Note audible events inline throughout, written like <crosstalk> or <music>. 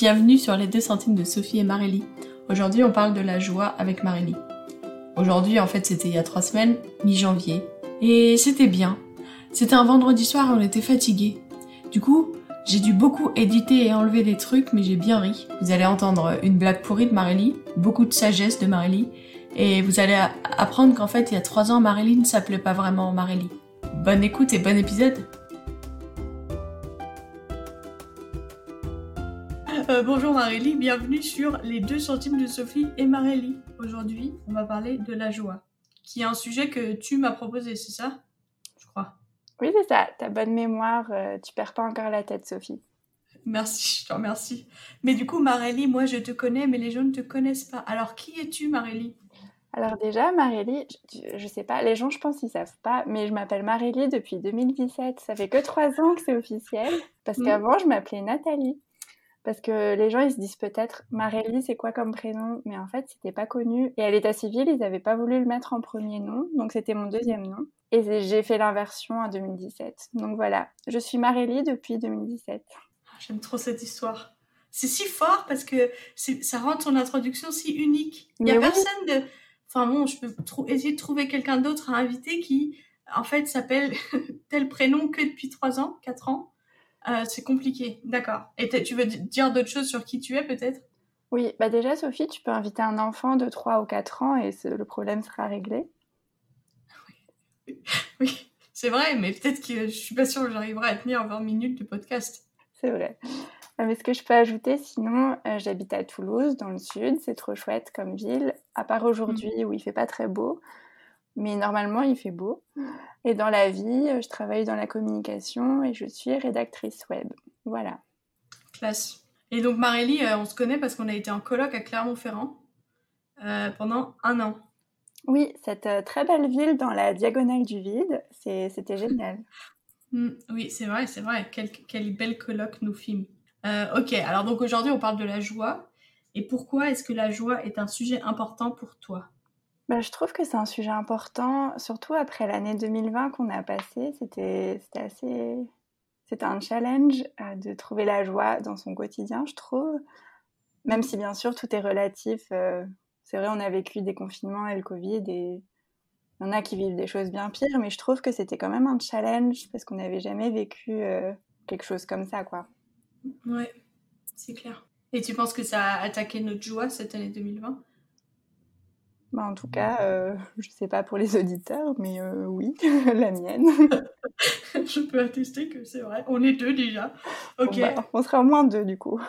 Bienvenue sur les deux centimes de Sophie et Marélie. Aujourd'hui, on parle de la joie avec Marélie. Aujourd'hui, en fait, c'était il y a trois semaines, mi-janvier. Et c'était bien. C'était un vendredi soir et on était fatigués. Du coup, j'ai dû beaucoup éditer et enlever des trucs, mais j'ai bien ri. Vous allez entendre une blague pourrie de Marélie, beaucoup de sagesse de Marélie, et vous allez apprendre qu'en fait, il y a trois ans, Marélie ne s'appelait pas vraiment Marélie. Bonne écoute et bon épisode Euh, bonjour Marélie, bienvenue sur les deux centimes de Sophie et Marélie. Aujourd'hui, on va parler de la joie, qui est un sujet que tu m'as proposé, c'est ça? Je crois. Oui, c'est ça. Ta bonne mémoire, euh, tu perds pas encore la tête, Sophie. Merci, je te remercie. Mais du coup, Marélie, moi je te connais, mais les gens ne te connaissent pas. Alors, qui es-tu, Marélie alors déjà, Marélie, je, je, sais pas, les gens je pense ils savent pas, mais je m'appelle Marélie depuis 2017. Ça fait que trois ans que c'est officiel, parce mmh. qu'avant je m'appelais Nathalie. Parce que les gens, ils se disent peut-être, Marélie, c'est quoi comme prénom? Mais en fait, c'était pas connu. Et à l'état civil, ils n'avaient pas voulu le mettre en premier nom. Donc, c'était mon deuxième nom. Et j'ai fait l'inversion en 2017. Donc voilà, je suis Marélie depuis 2017. Ah, j'aime trop cette histoire. C'est si fort parce que ça rend ton introduction si unique. Il n'y a personne de... Enfin bon, je peux essayer de trouver quelqu'un d'autre à inviter qui, en fait, s'appelle <laughs> tel prénom que depuis 3 ans, 4 ans. Euh, c'est compliqué, d'accord. Et tu veux dire d'autres choses sur qui tu es peut-être? Oui, bah déjà Sophie, tu peux inviter un enfant de 3 ou 4 ans et le problème sera réglé. Oui, <laughs> oui. c'est vrai, mais peut-être que je suis pas sûre que j'arriverai à tenir 20 minutes de podcast. C'est vrai. Euh, mais ce que je peux ajouter, sinon, euh, j'habite à Toulouse, dans le sud, c'est trop chouette comme ville, à part aujourd'hui mm. où il fait pas très beau mais normalement il fait beau. Et dans la vie, je travaille dans la communication et je suis rédactrice web. Voilà. Classe. Et donc Marélie, euh, on se connaît parce qu'on a été en colloque à Clermont-Ferrand euh, pendant un an. Oui, cette euh, très belle ville dans la diagonale du vide, c'était <laughs> génial. Mm, oui, c'est vrai, c'est vrai. Quel, quel bel colloque nous filme. ok, alors donc aujourd'hui on parle de la joie. Et pourquoi est-ce que la joie est un sujet important pour toi? Bah, je trouve que c'est un sujet important, surtout après l'année 2020 qu'on a passée. C'était assez. C'était un challenge euh, de trouver la joie dans son quotidien, je trouve. Même si, bien sûr, tout est relatif. Euh, c'est vrai, on a vécu des confinements et le Covid, et il y en a qui vivent des choses bien pires, mais je trouve que c'était quand même un challenge parce qu'on n'avait jamais vécu euh, quelque chose comme ça, quoi. Ouais, c'est clair. Et tu penses que ça a attaqué notre joie cette année 2020 bah, en tout cas, euh, <laughs> je ne sais pas pour les auditeurs, mais euh, oui, <laughs> la mienne. <laughs> je peux attester que c'est vrai. On est deux déjà. Ok. Bah, on serait au moins deux du coup.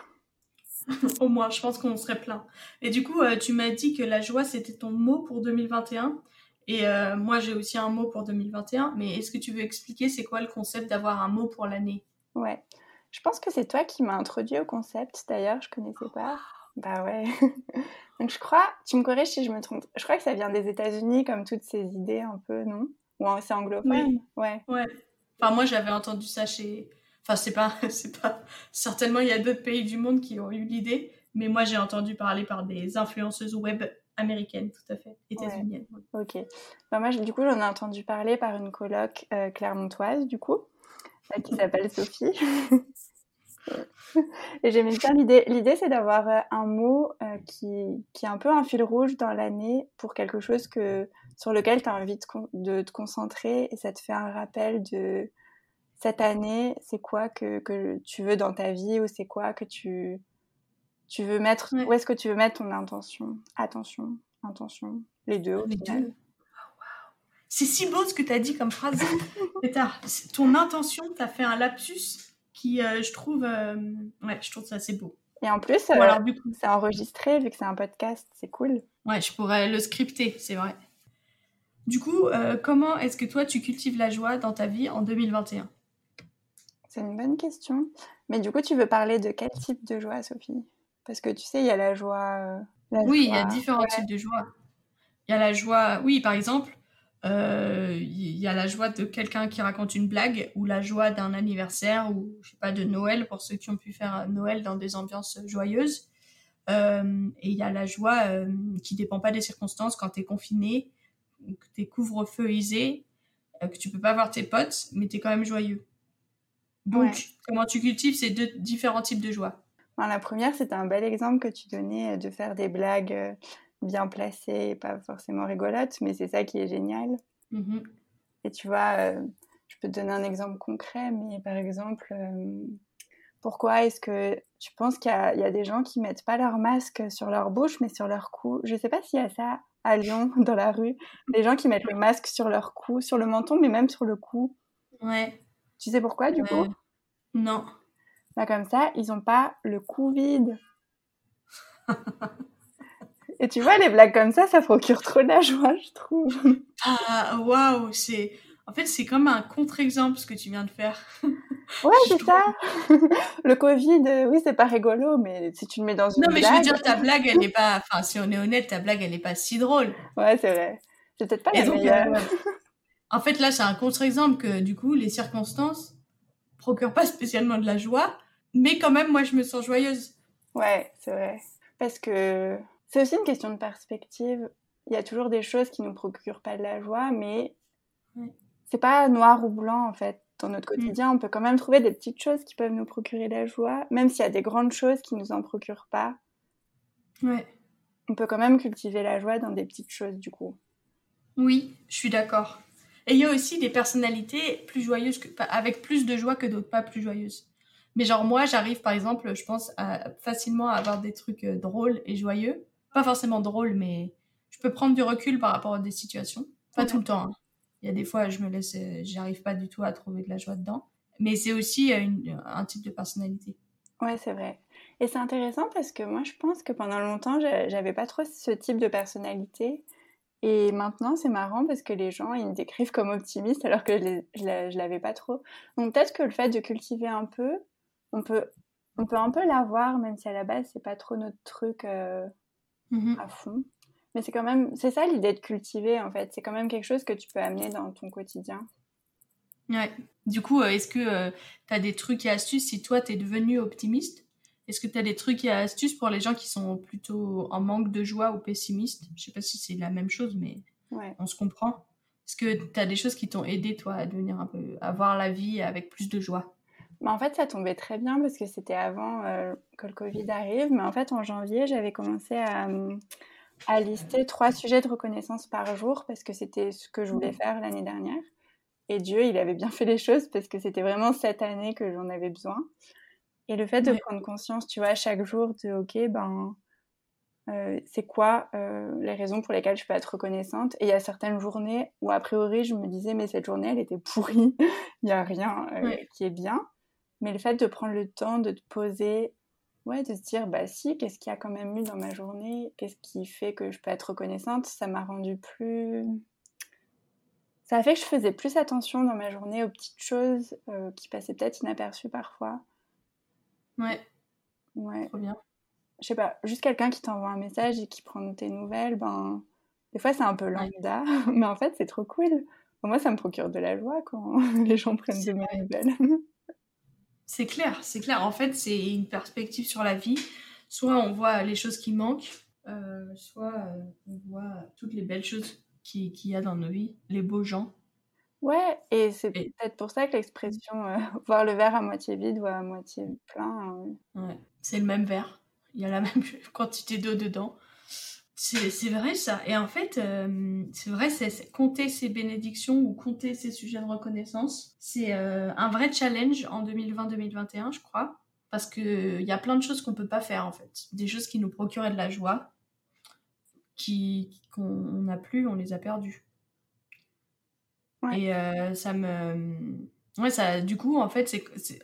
au moins, je pense qu'on serait plein. Et du coup, euh, tu m'as dit que la joie, c'était ton mot pour 2021. Et moi, j'ai aussi un mot pour 2021. Mais est-ce que tu veux expliquer c'est quoi le concept d'avoir un mot pour l'année? Ouais. Je pense que c'est toi qui m'as introduit au concept. D'ailleurs, je connaissais pas. Bah ouais. Donc je crois, tu me corriges si je me trompe, je crois que ça vient des États-Unis comme toutes ces idées un peu, non? Ou c'est anglophone? Oui. Ouais. Ouais. Enfin moi j'avais entendu ça chez enfin c'est pas <laughs> c'est pas certainement il y a d'autres pays du monde qui ont eu l'idée, mais moi j'ai entendu parler par des influenceuses web américaines tout à fait, états-uniennes. OK. Bah moi du coup j'en ai entendu parler par une coloc euh, clermontoise du coup euh, qui s'appelle Sophie. <laughs> Et j'aimais bien l'idée. L'idée, c'est d'avoir euh, un mot euh, qui, qui est un peu un fil rouge dans l'année pour quelque chose que, sur lequel tu as envie de, te concentrer et ça te fait un rappel de cette année, c'est quoi que, que, tu veux dans ta vie ou c'est quoi que tu, tu veux mettre, où est-ce que tu veux mettre ton intention, attention, intention, les deux au final. Oh, c'est si beau ce que tu as dit comme phrase. <laughs> ton intention, tu as fait un lapsus qui, euh, je trouve, euh, ouais, je trouve ça assez beau. Et en plus, euh, alors, du coup, c'est enregistré vu que c'est un podcast, c'est cool. Ouais, je pourrais le scripter, c'est vrai. Du coup, comment est-ce que toi tu cultives la joie dans ta vie en 2021 C'est une bonne question. Mais du coup, tu veux parler de quel type de joie, Sophie? Parce que tu sais, il y a la joie. oui, il y a différents types de joie. Il y a la joie, oui, par exemple, il euh, y a la joie de quelqu'un qui raconte une blague ou la joie d'un anniversaire ou je sais pas de Noël pour ceux qui ont pu faire Noël dans des ambiances joyeuses. Euh, et il y a la joie euh, qui dépend pas des circonstances quand tu es confiné, que t'es couvre-feuisé, que tu peux pas voir tes potes, mais tu es quand même joyeux. Donc, comment tu cultives ces deux différents types de joie? La première, c'était un bel exemple que tu donnais de faire des blagues bien placées et pas forcément rigolotes, mais c'est ça qui est génial. Mm-hmm. Et tu vois, je peux te donner un exemple concret, mais par exemple, pourquoi est-ce que tu penses qu'il y, a des gens qui mettent pas leur masque sur leur bouche, mais sur leur cou? Je sais pas s'il y a ça à Lyon, <laughs> dans la rue. Des gens qui mettent le masque sur leur cou, sur le menton, mais même sur le cou. Ouais. Tu sais pourquoi, du coup? Non. Bah, comme ça, ils ont pas le cou vide. <laughs> Et tu vois, les blagues comme ça, ça procure trop de la joie, je trouve. Ah, waouh, c'est... En fait, c'est comme un contre-exemple ce que tu viens de faire. <laughs> Ouais, c'est ça. <laughs> le Covid, euh, oui, c'est pas rigolo, mais si tu le mets dans une Non, mais je veux dire, ta blague, elle n'est <laughs> pas. Enfin, si on est honnête, ta blague, elle n'est pas si drôle. Ouais, c'est vrai. C'est peut-être pas la meilleure. Euh, en fait, là, c'est un contre-exemple que, du coup, les circonstances procurent pas spécialement de la joie, mais quand même, moi, je me sens joyeuse. Ouais, c'est vrai. Parce que c'est aussi une question de perspective. Il y a toujours des choses qui nous procurent pas de la joie, mais c'est pas noir ou blanc en fait. Dans notre mm. quotidien, on peut quand même trouver des petites choses qui peuvent nous procurer la joie, même s'il y a des grandes choses qui nous en procurent pas. Ouais. On peut quand même cultiver la joie dans des petites choses du coup. Oui, je suis d'accord. Et il y a aussi des personnalités plus joyeuses, que, avec plus de joie que d'autres pas plus joyeuses. Mais genre moi, j'arrive par exemple, je pense à, facilement à avoir des trucs euh, drôles et joyeux. Pas forcément drôles, mais je peux prendre du recul par rapport à des situations. Pas tout le temps. Hein. Il y a des fois, je me laisse, euh, j'arrive pas du tout à trouver de la joie dedans. Mais c'est aussi euh, un type de personnalité. Ouais, c'est vrai. Et c'est intéressant parce que moi, je pense que pendant longtemps, j'avais pas trop ce type de personnalité. Et maintenant, c'est marrant parce que les gens, ils me décrivent comme optimiste alors que je, je l'avais pas trop. Donc peut-être que le fait de cultiver un peu, on peut, on peut un peu l'avoir, même si à la base, c'est pas trop notre truc euh, mmh à fond. Mais c'est quand même, c'est ça l'idée de cultiver en fait. C'est quand même quelque chose que tu peux amener dans ton quotidien. Ouais. Du coup, euh, est-ce que euh, tu as des trucs et astuces si toi tu es devenu optimiste? Est-ce que tu as des trucs et astuces pour les gens qui sont plutôt en manque de joie ou pessimistes? Je sais pas si c'est la même chose, mais on se comprend. Est-ce que tu as des choses qui t'ont aidé toi à devenir un peu, à voir la vie avec plus de joie? Bah en fait, ça tombait très bien parce que c'était avant euh, que le Covid arrive. Mais en fait, en janvier, j'avais commencé à, à lister trois sujets de reconnaissance par jour parce que c'était ce que je voulais faire l'année dernière. Et Dieu, il avait bien fait les choses parce que c'était vraiment cette année que j'en avais besoin. Et le fait de prendre conscience, tu vois, chaque jour de, ok, ben, euh, c'est quoi euh, les raisons pour lesquelles je peux être reconnaissante? Et il y a certaines journées où, a priori, je me disais, mais cette journée, elle était pourrie, <laughs> il n'y a rien euh, qui est bien. Mais le fait de prendre le temps de te poser Ouais, de se dire, bah si, qu'est-ce qu'il y a quand même eu dans ma journée? Qu'est-ce qui fait que je peux être reconnaissante? Ça m'a rendu plus... Ça a fait que je faisais plus attention dans ma journée aux petites choses euh, qui passaient peut-être inaperçues parfois. Ouais. Ouais. Trop bien. Je sais pas, juste quelqu'un qui t'envoie un message et qui prend tes nouvelles, ben... Des fois, c'est un peu lambda, <laughs> mais en fait, c'est trop cool. Moi, ça me procure de la joie quand <laughs> les gens prennent de mes nouvelles. <laughs> C'est clair, c'est clair. En fait, c'est une perspective sur la vie. Soit on voit les choses qui manquent, euh, soit euh, on voit toutes les belles choses qu'il y a dans nos vies, les beaux gens. Ouais, et c'est peut-être pour ça que l'expression euh, <laughs> voir le verre à moitié vide ou à moitié plein. Ouais, c'est le même verre. Il y a la même <laughs> quantité d'eau dedans. C'est vrai ça. Et en fait, euh, c'est vrai, c'est compter ces bénédictions ou compter ces sujets de reconnaissance, c'est euh, un vrai challenge en 2020-2021, je crois. Parce qu'il y a plein de choses qu'on peut pas faire en fait. Des choses qui nous procuraient de la joie, qui qu'on n'a plus, on les a perdues. Et euh, ça me... Ouais, ça, du coup, en fait,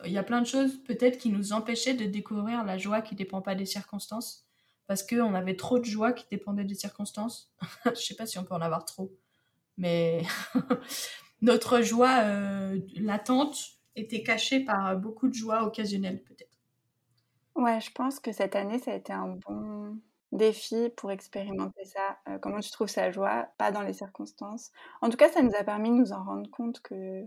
il y a plein de choses peut-être qui nous empêchaient de découvrir la joie qui dépend pas des circonstances parce qu'on avait trop de joie qui dépendait des circonstances. <laughs> je sais pas si on peut en avoir trop, mais <laughs> notre joie euh, latente était cachée par beaucoup de joie occasionnelle peut-être. Ouais, je pense que cette année, ça a été un bon défi pour expérimenter ça. Euh, comment tu trouves sa joie, pas dans les circonstances. En tout cas, ça nous a permis de nous en rendre compte que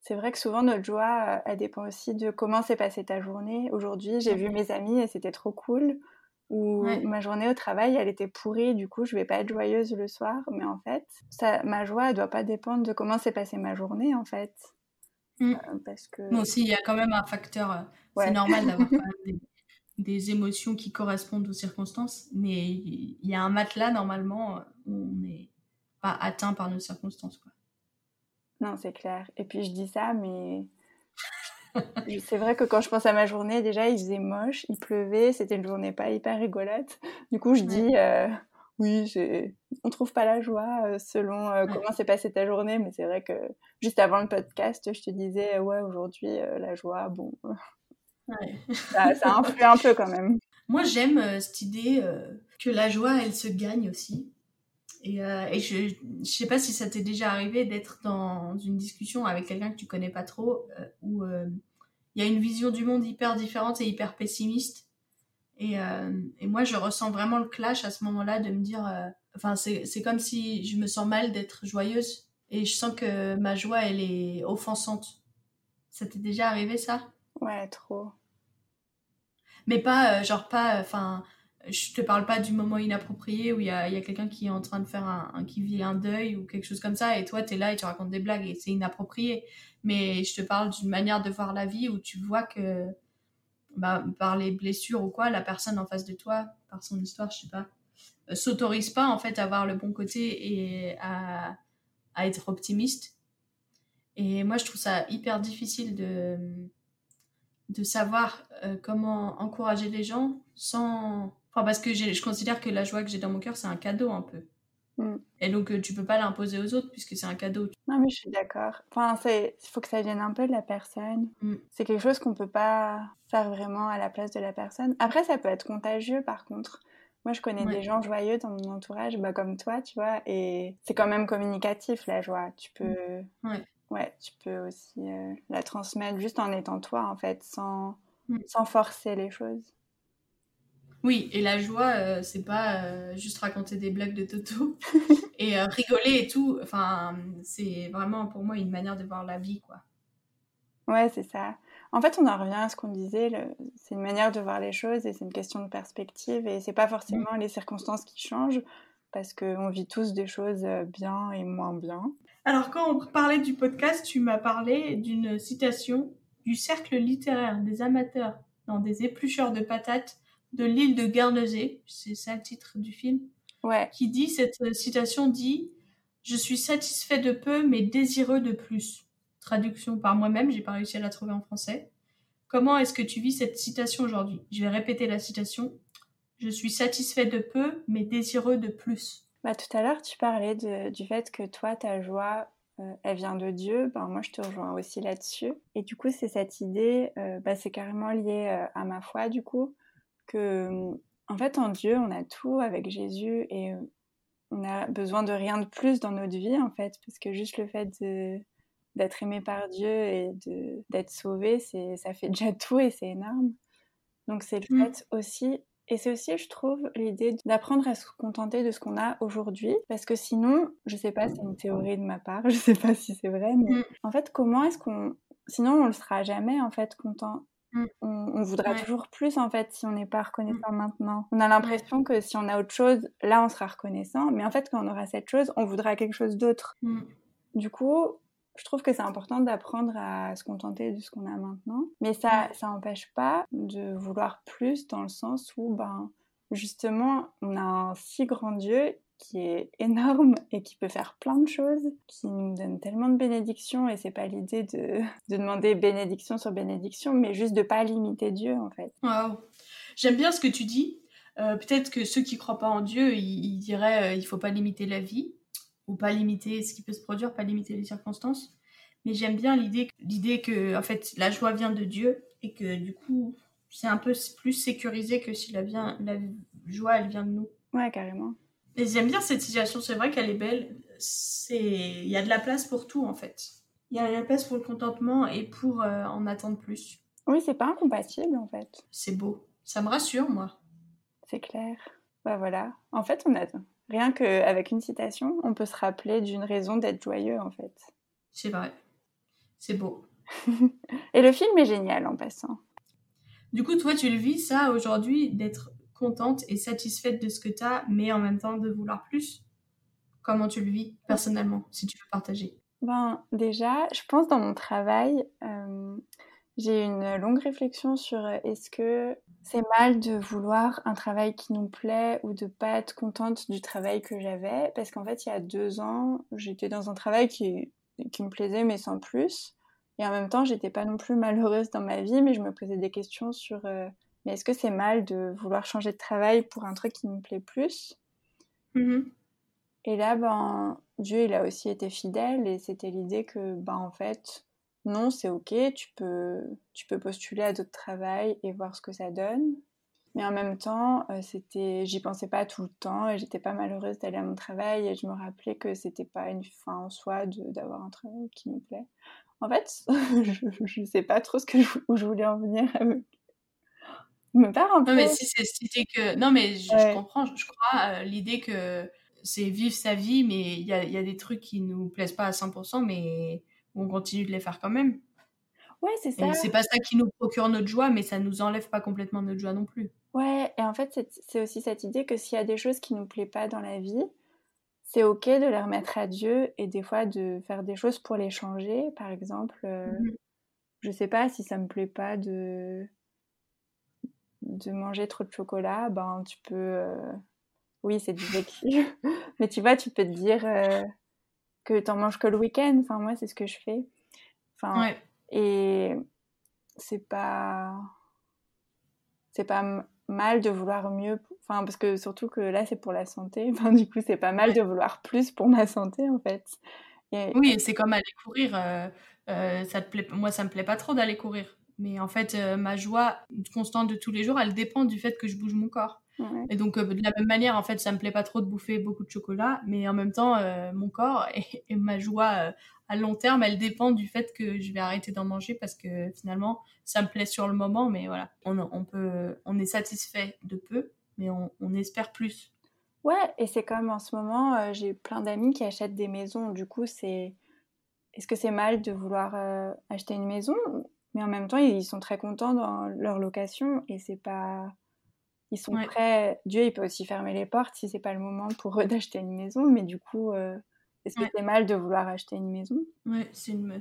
c'est vrai que souvent notre joie, euh, elle dépend aussi de comment s'est passée ta journée. Aujourd'hui, j'ai vu mes amis et c'était trop cool où ma journée au travail, elle était pourrie, du coup, je vais pas être joyeuse le soir. Mais en fait, ça, ma joie, elle doit pas dépendre de comment s'est passée ma journée, en fait. Mmh. Euh, parce que... Aussi, il y a quand même un facteur. Euh, c'est normal d'avoir <laughs> des, des émotions qui correspondent aux circonstances, mais il y a un matelas normalement où on n'est pas atteint par nos circonstances. Quoi. Non, c'est clair. Et puis je dis ça, mais c'est vrai que quand je pense à ma journée, déjà il faisait moche, il pleuvait, c'était une journée pas hyper rigolote. Du coup, je dis euh, oui, on trouve pas la joie euh, selon euh, comment s'est passée ta journée, mais c'est vrai que juste avant le podcast, je te disais ouais aujourd'hui la joie, bon, ça, ça <laughs> influe un peu quand même. Moi, j'aime cette idée que la joie, elle se gagne aussi. Et, et je ne sais pas si ça t'est déjà arrivé d'être dans une discussion avec quelqu'un que tu connais pas trop, où il y a une vision du monde hyper différente et hyper pessimiste. Et, euh, et moi, je ressens vraiment le clash à ce moment-là de me dire, euh, enfin, c'est comme si je me sens mal d'être joyeuse et je sens que ma joie, elle est offensante. Ça t'est déjà arrivé ça? Ouais, trop. Mais pas, euh, genre pas, enfin, je te parle pas du moment inapproprié où il y a, quelqu'un qui est en train de faire un, qui vit un deuil ou quelque chose comme ça et toi tu es là et tu racontes des blagues et c'est inapproprié. Mais je te parle d'une manière de voir la vie où tu vois que bah, par les blessures ou quoi la personne en face de toi par son histoire je sais pas euh, s'autorise pas en fait à voir le bon côté et à, à être optimiste. Et moi je trouve ça hyper difficile de de savoir euh, comment encourager les gens sans parce que je considère que la joie que j'ai dans mon cœur, c'est un cadeau un peu. Mm. Et donc, euh, tu peux pas l'imposer aux autres puisque c'est un cadeau. Non, mais je suis d'accord. Enfin, il faut que ça vienne un peu de la personne. Mm. C'est quelque chose qu'on peut pas faire vraiment à la place de la personne. Après, ça peut être contagieux par contre. Moi, je connais des gens joyeux dans mon entourage, bah, comme toi, tu vois, et c'est quand même communicatif la joie. Tu peux, mm. ouais. ouais. tu peux aussi euh, la transmettre juste en étant toi, en fait, sans, sans forcer les choses. Oui, et la joie, euh, c'est pas euh, juste raconter des blagues de Toto <laughs> et euh, rigoler et tout. Enfin, c'est vraiment pour moi une manière de voir la vie, quoi. Ouais, c'est ça. En fait, on en revient à ce qu'on disait. C'est une manière de voir les choses et c'est une question de perspective. Et c'est pas forcément mm. les circonstances qui changent parce qu'on vit tous des choses bien et moins bien. Alors, quand on parlait du podcast, tu m'as parlé d'une citation du cercle littéraire des amateurs dans des éplucheurs de patates de l'île de Guernesey, c'est ça le titre du film, ouais. qui dit, cette citation dit « Je suis satisfait de peu, mais désireux de plus ». Traduction par moi-même, j'ai pas réussi à la trouver en français. Comment est-ce que tu vis cette citation aujourd'hui? Je vais répéter la citation. Je suis satisfait de peu, mais désireux de plus. Bah, tout à l'heure, tu parlais du fait que toi, ta joie, euh, elle vient de Dieu. Ben, moi, je te rejoins aussi là-dessus. Et du coup, c'est cette idée, euh, bah, c'est carrément lié euh, à ma foi, du coup que, en fait, en Dieu, on a tout avec Jésus et on a besoin de rien de plus dans notre vie, en fait, parce que juste le fait d'être aimé par Dieu et d'être sauvé, ça fait déjà tout et c'est énorme. Donc c'est le mmh. fait aussi, et c'est aussi, je trouve, l'idée d'apprendre à se contenter de ce qu'on a aujourd'hui, parce que sinon, je sais pas, c'est une théorie de ma part, <laughs> je sais pas si c'est vrai, mais mmh. en fait, comment est-ce qu'on, sinon on le sera jamais en fait content. Mmh. On, voudra toujours plus en fait si on n'est pas reconnaissant mmh. maintenant. On a l'impression que si on a autre chose, là on sera reconnaissant, mais en fait quand on aura cette chose, on voudra quelque chose d'autre. Mmh. Du coup, je trouve que c'est important d'apprendre à se contenter de ce qu'on a maintenant, mais ça ça n'empêche pas de vouloir plus dans le sens où ben justement on a un si grand Dieu qui est énorme <laughs> et qui peut faire plein de choses, qui nous donne tellement de bénédictions et c'est pas l'idée de, de, demander bénédiction sur bénédiction, mais juste de pas limiter Dieu en fait. Wow. J'aime bien ce que tu dis. Euh, peut-être que ceux qui croient pas en Dieu, ils, diraient euh, il faut pas limiter la vie ou pas limiter ce qui peut se produire, pas limiter les circonstances. Mais j'aime bien l'idée l'idée que en fait la joie vient de Dieu et que du coup c'est un peu plus sécurisé que si la, la joie elle vient de nous. Ouais, carrément. Et j'aime bien cette situation, c'est vrai qu'elle est belle. C'est, il y a de la place pour tout en fait. Il y a de la place pour le contentement et pour euh, en attendre plus. Oui, c'est pas incompatible en fait. C'est beau. Ça me rassure moi. C'est clair. Bah voilà. En fait, on a rien qu'avec une citation, on peut se rappeler d'une raison d'être joyeux en fait. C'est vrai. C'est beau. <laughs> et le film est génial en passant. Du coup, toi, tu le vis ça aujourd'hui d'être contente et satisfaite de ce que tu as, mais en même temps de vouloir plus. Comment tu le vis personnellement, si tu veux partager? Ben déjà, je pense dans mon travail, euh, j'ai une longue réflexion sur euh, est-ce que c'est mal de vouloir un travail qui nous plaît ou de pas être contente du travail que j'avais? Parce qu'en fait il y a deux ans j'étais dans un travail qui, qui me plaisait mais sans plus. Et en même temps j'étais pas non plus malheureuse dans ma vie mais je me posais des questions sur euh, mais est-ce que c'est mal de vouloir changer de travail pour un truc qui me plaît plus? Mmh et là ben Dieu il a aussi été fidèle et c'était l'idée que ben en fait non, c'est ok, tu peux, tu peux postuler à d'autres travails et voir ce que ça donne. Mais en même temps, euh, c'était, j'y pensais pas tout le temps et j'étais pas malheureuse d'aller à mon travail et je me rappelais que c'était pas une fin en soi d'avoir un travail qui me plaît. En fait, <laughs> je, ne sais pas trop ce que je, où je voulais en venir avec. Me perd un peu. Non, mais si c'était que. Non, mais je, comprends, je, crois, euh, l'idée que c'est vivre sa vie, mais il y a, y a, des trucs qui nous plaisent pas à 100%, mais on continue de les faire quand même. Ouais, c'est ça. C'est pas ça qui nous procure notre joie, mais ça nous enlève pas complètement notre joie non plus. Ouais, et en fait, c'est aussi cette idée que s'il y a des choses qui nous plaisent pas dans la vie, c'est ok de les remettre à Dieu et des fois de faire des choses pour les changer. Par exemple, euh, mhm. je sais pas si ça me plaît pas de de manger trop de chocolat, ben tu peux, euh, oui, c'est du vécu, <laughs> mais tu vois, tu peux te dire, euh, que t'en manges que le week-end. Enfin, moi, c'est ce que je fais. Enfin, Et c'est pas. C'est pas mal de vouloir mieux. Enfin, parce que surtout que là, c'est pour la santé. <laughs> Enfin, du coup, c'est pas mal de vouloir plus pour ma santé, en fait. Oui, c'est comme aller courir. Euh, euh, ça te plaît... Moi, ça me plaît pas trop d'aller courir. Mais en fait, euh, ma joie constante de tous les jours, elle dépend du fait que je bouge mon corps. Et donc, euh, de la même manière, en fait, ça me plaît pas trop de bouffer beaucoup de chocolat, mais en même temps, euh, mon corps <laughs> et, ma joie à long terme, elle dépend du fait que je vais arrêter d'en manger parce que finalement, ça me plaît sur le moment, mais voilà, on, on peut, on est satisfait de peu, mais on, on espère plus. Ouais, et c'est comme en ce moment, j'ai plein d'amis qui achètent des maisons. Du coup, c'est, est-ce que c'est mal de vouloir acheter une maison Mais en même temps, ils sont très contents dans leur location et c'est pas ils sont prêts. Dieu, il peut aussi fermer les portes si c'est pas le moment pour eux <laughs> d'acheter une maison, mais du coup, euh, est-ce que c'est mal de vouloir acheter une maison? Oui, c'est vrai,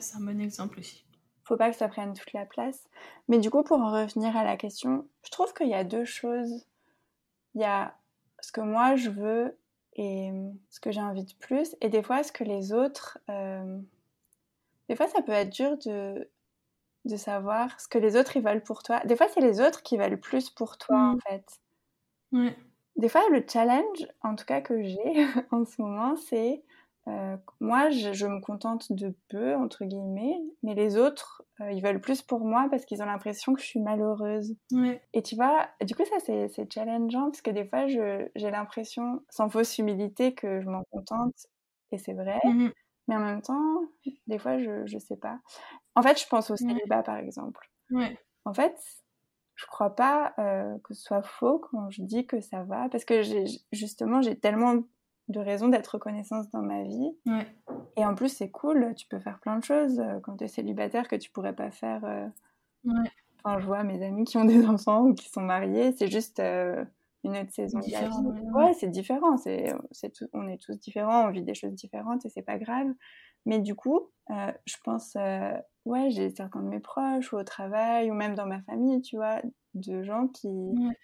c'est un bon exemple aussi. Faut pas que ça prenne toute la place. Mais du coup, pour en revenir à la question, je trouve qu'il y a deux choses. Il y a ce que moi je veux et ce que j'ai envie de plus, et des fois ce que les autres. Euh, des fois, ça peut être dur de, de savoir ce que les autres ils veulent pour toi. Des fois, c'est les autres qui veulent plus pour toi, en mm. fait. Ouais. Des fois, le challenge, en tout cas que j'ai <laughs> en ce moment, c'est euh, moi, je, me contente de peu, entre guillemets, mais les autres, euh, ils veulent plus pour moi parce qu'ils ont l'impression que je suis malheureuse. Ouais. Et tu vois, du coup, ça, c'est challengeant parce que des fois, j'ai l'impression, sans fausse humilité, que je m'en contente, et c'est vrai. Mm-hmm. Mais en même temps, des fois, je, je sais pas. En fait, je pense au célibat, par exemple. Ouais. En fait, je crois pas euh, que ce soit faux quand je dis que ça va, parce que justement, j'ai tellement de raisons d'être reconnaissante dans ma vie. Ouais. Et en plus, c'est cool, tu peux faire plein de choses euh, quand tu es célibataire que tu pourrais pas faire. Euh, ouais. Enfin, je vois mes amis qui ont des <laughs> enfants ou qui sont mariés, c'est juste une autre saison de la vie. Ouais, c'est différent. C'est, on est tous différents, on vit des choses différentes et c'est pas grave. Mais du coup, euh, je pense, euh, ouais, j'ai certains de mes proches ou au travail ou même dans ma famille, tu vois, de gens qui,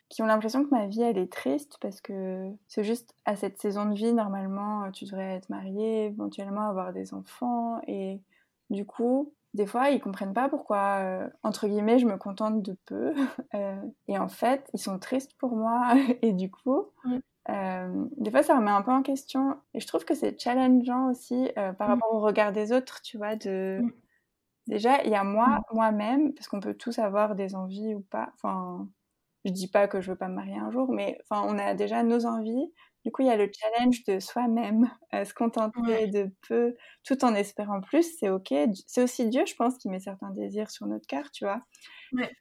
qui ont l'impression que ma vie, elle est triste parce que c'est juste à cette saison de vie, normalement, tu devrais être marié, éventuellement avoir des enfants. Et du coup, des fois, ils comprennent pas pourquoi, euh, entre guillemets, je me contente de peu. <laughs> Euh, et en fait, ils sont tristes pour moi. <laughs> et du coup, euh, des fois, ça remet un peu en question. Et je trouve que c'est challengeant aussi par mm. rapport au regard des autres, tu vois. De... Mm. Déjà, il y a moi, mm. moi-même, parce qu'on peut tous avoir des envies ou pas. Enfin, je dis pas que je veux pas me marier un jour, mais enfin, on a déjà nos envies. Du coup, il y a le challenge de soi-même, euh, se contenter de peu, tout en espérant plus, c'est ok. C'est aussi Dieu, je pense, qui met certains désirs sur notre cœur, tu vois.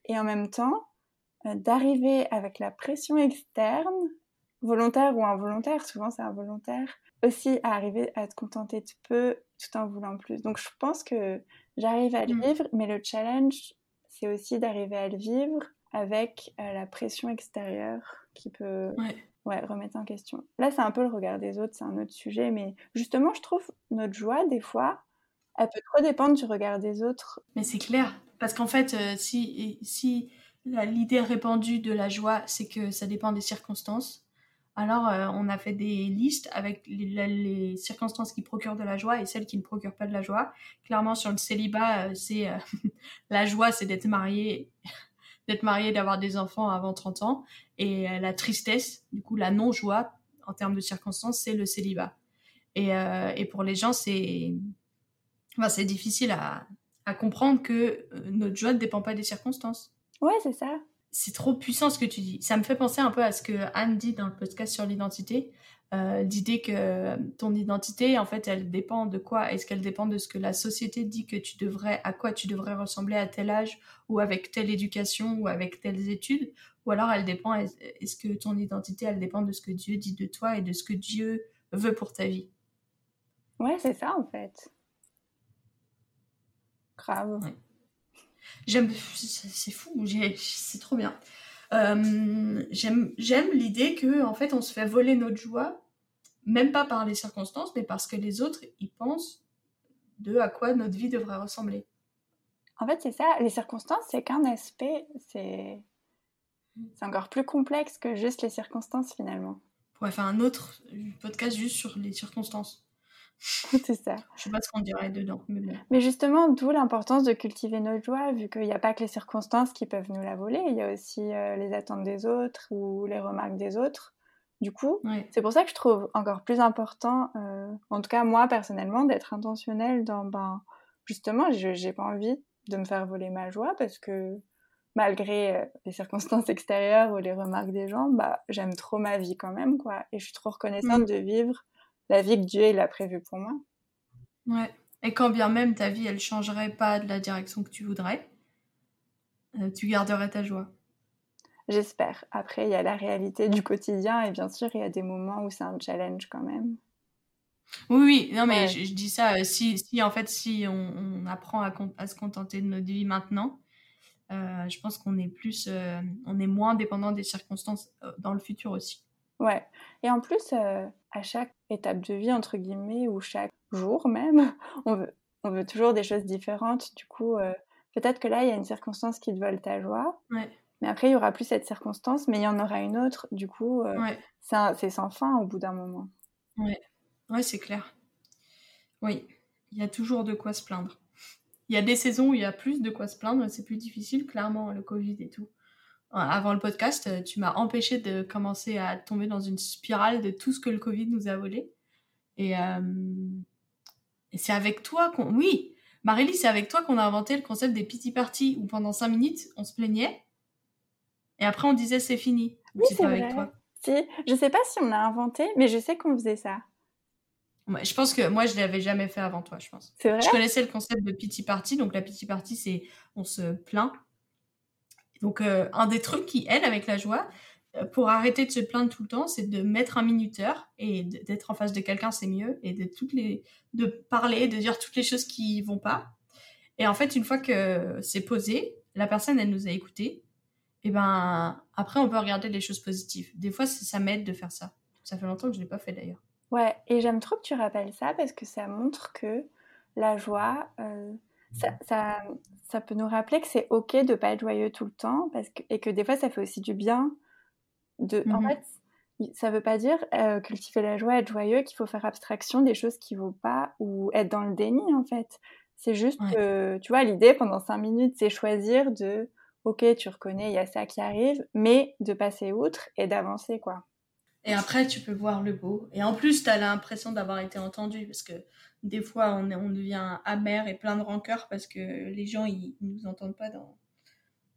Et en même temps, euh, d'arriver avec la pression externe, volontaire ou involontaire, souvent c'est involontaire, aussi à arriver à te contenter de peu tout en voulant plus. Donc je pense que j'arrive à le mm. vivre, mais le challenge, c'est aussi d'arriver à le vivre avec euh, la pression extérieure qui peut ouais, remettre en question. Là, c'est un peu le regard des autres, c'est un autre sujet, mais justement, je trouve notre joie, des fois, elle peut trop dépendre du regard des autres. Mais c'est clair, parce qu'en fait, euh, si, si l'idée répandue de la joie, c'est que ça dépend des circonstances. Alors, euh, on a fait des listes avec les, circonstances qui procurent de la joie et celles qui ne procurent pas de la joie. Clairement, sur le célibat, euh, c'est <laughs> la joie, c'est d'être marié, d'être marié, d'avoir des enfants avant 30 ans. Et la tristesse, du coup, la non-joie, en termes de circonstances, c'est le célibat. Et, et pour les gens, c'est enfin, c'est difficile à, à comprendre que notre joie ne dépend pas des circonstances. Ouais, c'est ça c'est trop puissant ce que tu dis. Ça me fait penser un peu à ce que Anne dit dans le podcast sur l'identité. Euh, L'idée que ton identité, en fait, elle dépend de quoi? Est-ce qu'elle dépend de ce que la société dit que tu devrais, à quoi tu devrais ressembler à tel âge, ou avec telle éducation, ou avec telles études? Ou alors elle dépend, est-ce que ton identité, elle dépend de ce que Dieu dit de toi et de ce que Dieu veut pour ta vie? Ouais, c'est ça en fait. Grave. J'aime, c'est fou, c'est trop bien. Euh, j'aime l'idée que en fait on se fait voler notre joie, même pas par les circonstances, mais parce que les autres ils pensent de à quoi notre vie devrait ressembler. En fait, c'est ça. Les circonstances, c'est qu'un aspect. C'est encore plus complexe que juste les circonstances finalement. On pourrait faire un autre podcast juste sur les circonstances. <laughs> c'est ça. Je sais pas ce qu'on dirait dedans. Mais, mais justement, d'où l'importance de cultiver notre joie, vu qu'il n'y a pas que les circonstances qui peuvent nous la voler, il y a aussi euh, les attentes des autres ou les remarques des autres. Du coup, c'est pour ça que je trouve encore plus important, euh, en tout cas moi personnellement, d'être intentionnel dans, ben, justement, j'ai pas envie de me faire voler ma joie parce que malgré euh, les circonstances extérieures ou les remarques des gens, bah, j'aime trop ma vie quand même, quoi. Et je suis trop reconnaissante de vivre la vie que Dieu il a prévue pour moi. Ouais. Et quand bien même ta vie elle changerait pas de la direction que tu voudrais, euh, tu garderais ta joie. J'espère. Après, il y a la réalité du quotidien et bien sûr, il y a des moments où c'est un challenge quand même. Oui, oui, non, mais je, dis ça, euh, si, si en fait, si on, apprend à, à, se contenter de notre vie maintenant, euh, je pense qu'on est plus, on est moins dépendant des circonstances dans le futur aussi. Ouais, et en plus, à chaque étape de vie, entre guillemets, ou chaque jour même, <laughs> on veut, on veut toujours des choses différentes. Du coup, euh, peut-être que là, il y a une circonstance qui te vole ta joie. Mais après, il y aura plus cette circonstance, mais il y en aura une autre. Du coup, euh, c'est sans fin au bout d'un moment. Ouais, ouais c'est clair. Oui, il y a toujours de quoi se plaindre. Il y a des saisons où il y a plus de quoi se plaindre, c'est plus difficile, clairement, le Covid et tout avant le podcast, euh, tu m'as empêché de commencer à tomber dans une spirale de tout ce que le Covid nous a volé. Et, euh, et c'est avec toi qu'on... Oui, Marélie, c'est avec toi qu'on a inventé le concept des pity parties où pendant cinq minutes, on se plaignait et après on disait c'est fini. Oui, c'est avec toi. Si, je sais pas si on l'a inventé, mais je sais qu'on faisait ça. je pense que moi, je l'avais jamais fait avant toi, je pense. C'est vrai? Je connaissais le concept de pity party. Donc, la pity party, c'est on se plaint donc, euh, un des trucs qui aide avec la joie, euh, pour arrêter de se plaindre tout le temps, c'est de mettre un minuteur et d'être en face de quelqu'un, c'est mieux, et de toutes les, de parler, de dire toutes les choses qui vont pas. Et en fait, une fois que c'est posé, la personne, elle nous a écoutés, et ben après, on peut regarder les choses positives. Des fois, ça m'aide de faire ça. Ça fait longtemps que je l'ai pas fait d'ailleurs. Ouais, et j'aime trop que tu rappelles ça parce que ça montre que la joie, euh, ça, ça, peut nous rappeler que c'est ok de pas être joyeux tout le temps parce que, et que des fois ça fait aussi du bien. De, En mmh fait, ça veut pas dire euh, cultiver la joie, être joyeux, qu'il faut faire abstraction des choses qui vont pas ou être dans le déni en fait. C'est juste que, tu vois, l'idée pendant cinq minutes, c'est choisir de, ok, tu reconnais, il y a ça qui arrive, mais de passer outre et d'avancer quoi. Et après, tu peux voir le beau. Et en plus, tu as l'impression d'avoir été entendu parce que des fois, on, on, devient amer et plein de rancœur parce que les gens, ils, ne nous entendent pas dans,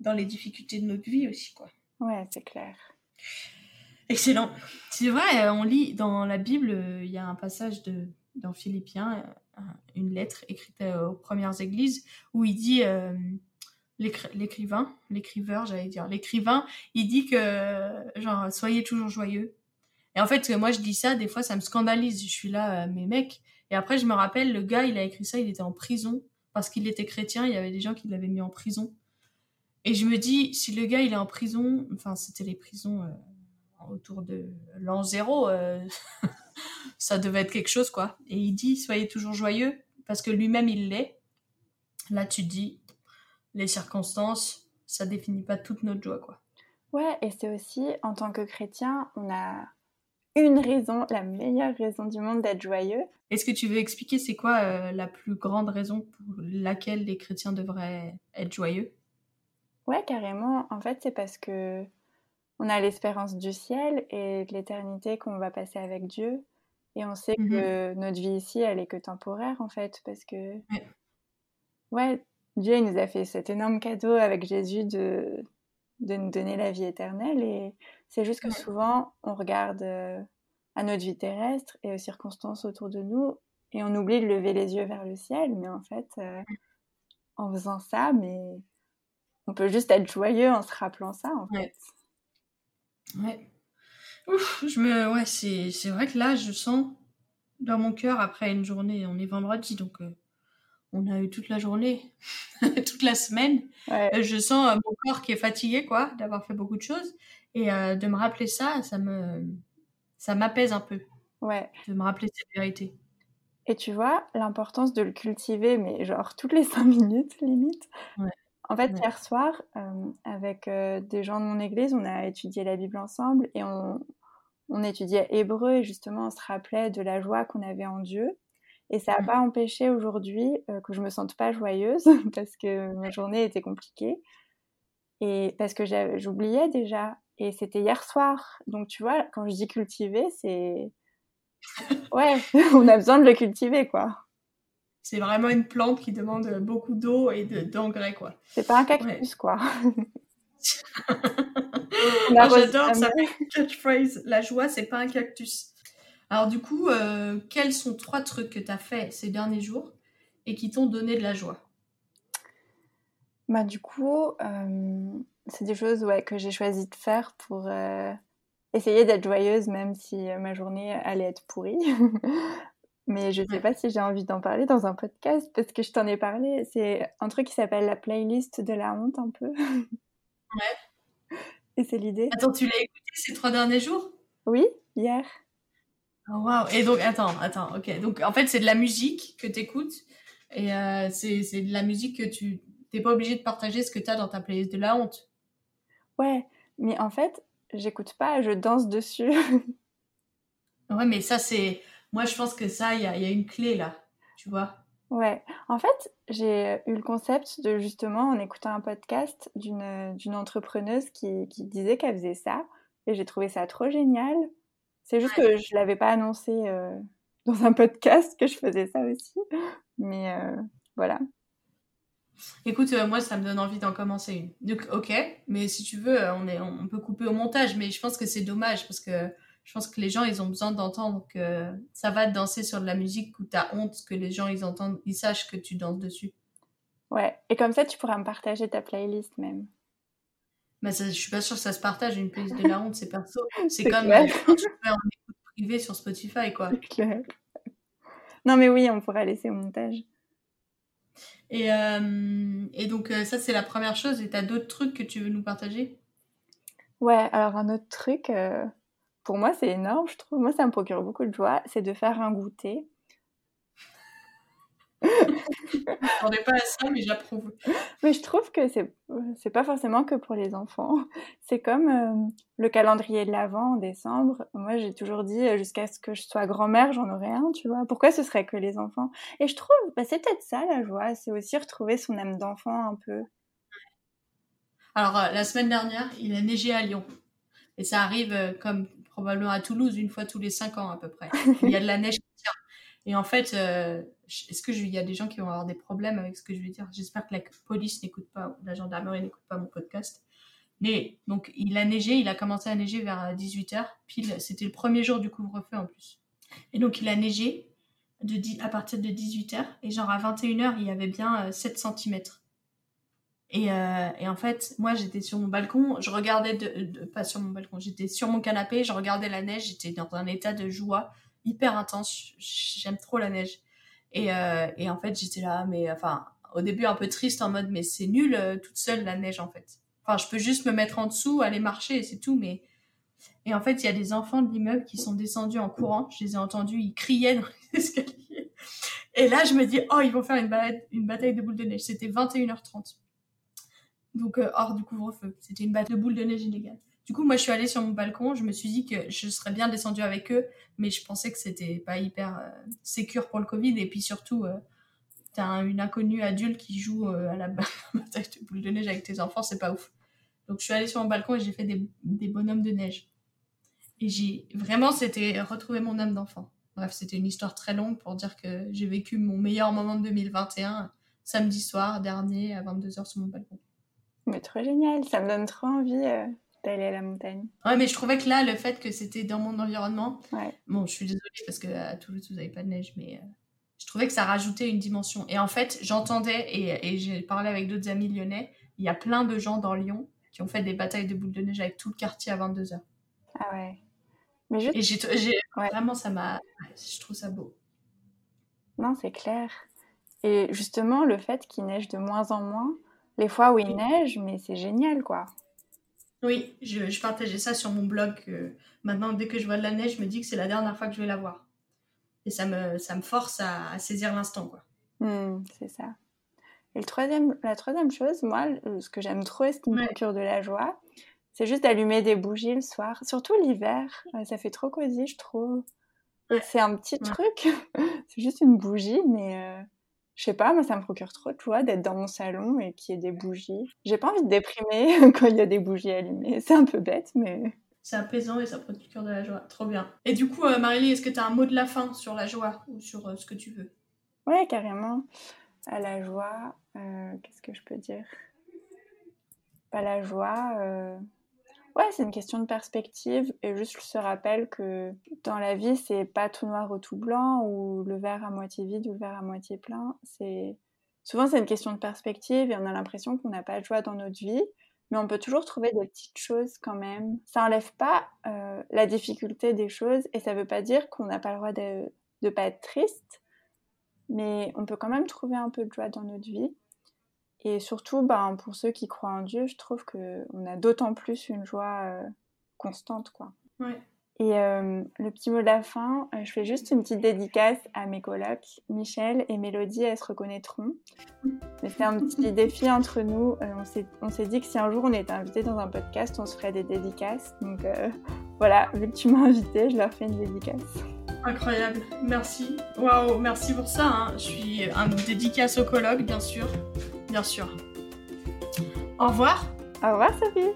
dans les difficultés de notre vie aussi, quoi. Ouais, c'est clair. Excellent. C'est vrai, on lit dans la Bible, il y a un passage de, dans Philippiens, une lettre écrite aux premières églises, où il dit, euh, l'écrivain, l'écriveur, j'allais dire, l'écrivain, il dit que, genre, soyez toujours joyeux. Et en fait, moi, je dis ça, des fois, ça me scandalise. Je suis là, euh, mais mec, et après, je me rappelle, le gars, il a écrit ça, il était en prison parce qu'il était chrétien. Il y avait des gens qui l'avaient mis en prison. Et je me dis, si le gars, il est en prison, enfin, c'était les prisons euh, autour de l'an zéro, euh, <laughs> ça devait être quelque chose, quoi. Et il dit, soyez toujours joyeux parce que lui-même, il l'est. Là, tu te dis, les circonstances, ça définit pas toute notre joie, quoi. Ouais, et c'est aussi, en tant que chrétien, on a une raison, la meilleure raison du monde d'être joyeux. Est-ce que tu veux expliquer c'est quoi euh, la plus grande raison pour laquelle les chrétiens devraient être joyeux? Ouais, carrément. En fait, c'est parce que on a l'espérance du ciel et de l'éternité qu'on va passer avec Dieu. Et on sait que mhm. notre vie ici, elle est que temporaire, en fait, parce que... Ouais. Dieu, il nous a fait cet énorme cadeau avec Jésus de, de nous donner la vie éternelle. Et c'est juste que souvent, on regarde euh, à notre vie terrestre et aux circonstances autour de nous et on oublie de lever les yeux vers le ciel. Mais en fait, euh, en faisant ça, mais on peut juste être joyeux en se rappelant ça, en fait. Ouais. Ouf, je me... ouais, c'est, c'est vrai que là, je sens dans mon cœur, après une journée, on est vendredi, donc euh, on a eu toute la journée, <laughs> toute la semaine. Euh, je sens euh, mon corps qui est fatigué, quoi, d'avoir fait beaucoup de choses. Et de me rappeler ça, ça me, ça m'apaise un peu. Ouais. De me rappeler cette vérité. Et tu vois, l'importance de le cultiver, mais genre toutes les <laughs> cinq minutes, limite. Ouais. En fait, hier soir, euh, avec euh, des gens de mon église, on a étudié la Bible ensemble et on, on étudiait hébreu et justement on se rappelait de la joie qu'on avait en Dieu. Et ça n'a pas empêché aujourd'hui euh, que je me sente pas joyeuse <laughs> parce que ma journée était compliquée et parce que j'oubliais déjà. Et c'était hier soir. Donc tu vois, quand je dis cultiver, c'est <laughs> ouais, <laughs> on a besoin de le cultiver quoi c'est vraiment une plante qui demande beaucoup d'eau et d'engrais, quoi. C'est pas un cactus, quoi. Ah, j'adore ça catchphrase. La joie, c'est pas un cactus. Alors du coup, euh, quels sont trois trucs que tu as fait ces derniers jours et qui t'ont donné de la joie? Bah du coup, euh, c'est des choses ouais, que j'ai choisi de faire pour euh, essayer d'être joyeuse même si ma journée allait être pourrie. <laughs> Mais je sais pas si j'ai envie d'en parler dans un podcast parce que je t'en ai parlé. C'est un truc qui s'appelle la playlist de la honte un peu. Ouais. <laughs> Et c'est l'idée. Attends, tu l'as écouté ces trois derniers jours? Oui, hier. Oh, waouh. Et donc, attends, attends, ok. Donc, en fait, c'est de la musique que tu écoutes. Et euh, c'est de la musique que tu n'es pas obligé de partager ce que tu as dans ta playlist de la honte. Ouais, mais en fait, j'écoute pas, je danse dessus. <laughs> ouais, mais ça, c'est moi, je pense que ça, il y a, une clé là, tu vois. Ouais, en fait, j'ai eu le concept de justement, en écoutant un podcast d'une entrepreneuse qui, qui disait qu'elle faisait ça, et j'ai trouvé ça trop génial. C'est juste que je l'avais pas annoncé euh, <laughs> dans un podcast que je faisais ça aussi, mais euh, voilà. Écoute, euh, moi, ça me donne envie d'en commencer une. Donc, ok, mais si tu veux, on, est, on peut couper au montage, mais je pense que c'est dommage parce que je pense que les gens, ils ont besoin d'entendre que ça va danser sur de la musique où t'as honte que les gens, ils entendent, ils sachent que tu danses dessus. Ouais, et comme ça, tu pourras me partager ta playlist même. Mais ça, je suis pas sûre que ça se partage une playlist de la honte, c'est perso. <laughs> C'est comme quand tu fais en écoute privée sur Spotify, quoi. Clair. Non, mais oui, on pourra laisser au montage. Et, euh, et donc, euh, ça, c'est la première chose. Et t'as d'autres trucs que tu veux nous partager? Ouais, alors un autre truc, euh, pour moi, c'est énorme, je trouve. Moi, ça me procure beaucoup de joie. C'est de faire un goûter. <laughs> je m'attendais pas à ça, mais j'approuve. Mais je trouve que c'est c'est pas forcément que pour les enfants. C'est comme euh, le calendrier de l'Avent en décembre. Moi, j'ai toujours dit euh, jusqu'à ce que je sois grand-mère, j'en aurai un, tu vois. Pourquoi ce serait que les enfants? Et je trouve, bah, c'est peut-être ça la joie. C'est aussi retrouver son âme d'enfant un peu. Alors, euh, la semaine dernière, il a neigé à Lyon. Et ça arrive comme probablement à Toulouse une fois tous les cinq ans à peu près. Il y a de la neige qui tient. Et en fait, est-ce que il y a des gens qui vont avoir des problèmes avec ce que je vais dire? J'espère que la police n'écoute pas, la gendarmerie n'écoute pas mon podcast. Mais donc, il a neigé, il a commencé à neiger vers 18h, pile, c'était le premier jour du couvre-feu en plus. Et donc, il a neigé à partir de 18h, et genre à 21h, il y avait bien 7 euh, cm. Et, euh, et, en fait, moi, j'étais sur mon balcon, je regardais, de, pas sur mon balcon, j'étais sur mon canapé, je regardais la neige, j'étais dans un état de joie hyper intense. J'aime trop la neige. Et, euh, et en fait, j'étais là, mais enfin, au début un peu triste en mode, mais c'est nul euh, toute seule la neige en fait. Enfin, je peux juste me mettre en dessous, aller marcher et c'est tout, mais. Et en fait, il y a des enfants de l'immeuble qui sont descendus en courant. Je les ai entendus, ils criaient dans les <laughs> escaliers. Et là, je me dis, oh, ils vont faire une, bataille de boules de neige. C'était 21h30. donc hors du couvre-feu. C'était une batte de boule de neige illégale. Du coup, moi, je suis allée sur mon balcon. Je me suis dit que je serais bien descendue avec eux, mais je pensais que c'était pas hyper euh, sécure pour le Covid. Et puis surtout, euh, t'as une inconnue adulte qui joue euh, à la <laughs> bataille de boule de neige avec tes enfants, c'est pas ouf. Donc, je suis allée sur mon balcon et j'ai fait des, des bonhommes de neige. Et j'ai vraiment, c'était retrouver mon âme d'enfant. Bref, c'était une histoire très longue pour dire que j'ai vécu mon meilleur moment de 2021 samedi soir dernier à 22h sur mon balcon. Mais trop génial, ça me donne trop envie d'aller à la montagne. Ouais, mais je trouvais que là, le fait que c'était dans mon environnement, Ouais. bon, je suis désolée parce que à Toulouse, vous n'avez pas de neige, mais euh, je trouvais que ça rajoutait une dimension. Et en fait, j'entendais, et, et j'ai parlé avec d'autres amis lyonnais, il y a plein de gens dans Lyon qui ont fait des batailles de boules de neige avec tout le quartier à 22h. Ah ouais. Mais juste, Et Ouais. vraiment, ça m'a. Je trouve ça beau. non, c'est clair. Et justement, le fait qu'il neige de moins en moins, les fois où il neige, mais c'est génial, quoi. Oui, je, je partageais ça sur mon blog. euh, maintenant, dès que je vois de la neige, je me dis que c'est la dernière fois que je vais la voir. Et ça me, ça me force à, à saisir l'instant, quoi. Hmm, c'est ça. Et le troisième, la troisième chose, moi, ce que j'aime trop et ce qui me Ouais. procure de la joie, c'est juste d'allumer des bougies le soir. Surtout l'hiver, ça fait trop cosy, je trouve. Ouais. c'est un petit Ouais. truc, <laughs> c'est juste une bougie, mais euh, je sais pas, moi ça me procure trop de joie d'être dans mon salon et qu'il y ait des bougies. J'ai pas envie de déprimer <laughs> quand il y a des bougies allumées. C'est un peu bête, mais C'est apaisant et ça procure de la joie. Trop bien. Et du coup, euh, Marélie, est-ce que tu as un mot de la fin sur la joie ou sur euh, ce que tu veux? Ouais, carrément. À la joie, euh, qu'est-ce que je peux dire? Pas la joie. Ouais, c'est une question de perspective et juste ce rappel que dans la vie, c'est pas tout noir ou tout blanc ou le verre à moitié vide ou le verre à moitié plein. C'est souvent c'est une question de perspective et on a l'impression qu'on n'a pas de joie dans notre vie, mais on peut toujours trouver des petites choses quand même. Ça enlève pas euh, la difficulté des choses et ça veut pas dire qu'on n'a pas le droit de de pas être triste, mais on peut quand même trouver un peu de joie dans notre vie. Et surtout, ben, pour ceux qui croient en Dieu, je trouve qu'on a d'autant plus une joie euh, constante. quoi. Ouais. Et euh, le petit mot de la fin, euh, je fais juste une petite dédicace à mes colocs. Michel et Mélodie, elles se reconnaîtront. C'est un petit défi entre nous. Euh, on s'est- on s'est dit que si un jour on était invité dans un podcast, on se ferait des dédicaces. Donc <laughs> voilà, vu que tu m'as invité, je leur fais une dédicace. Incroyable. Merci. Waouh, merci pour ça. hein. Je suis un dédicace au colloque, bien sûr. Bien sûr. Au revoir. Au revoir Sophie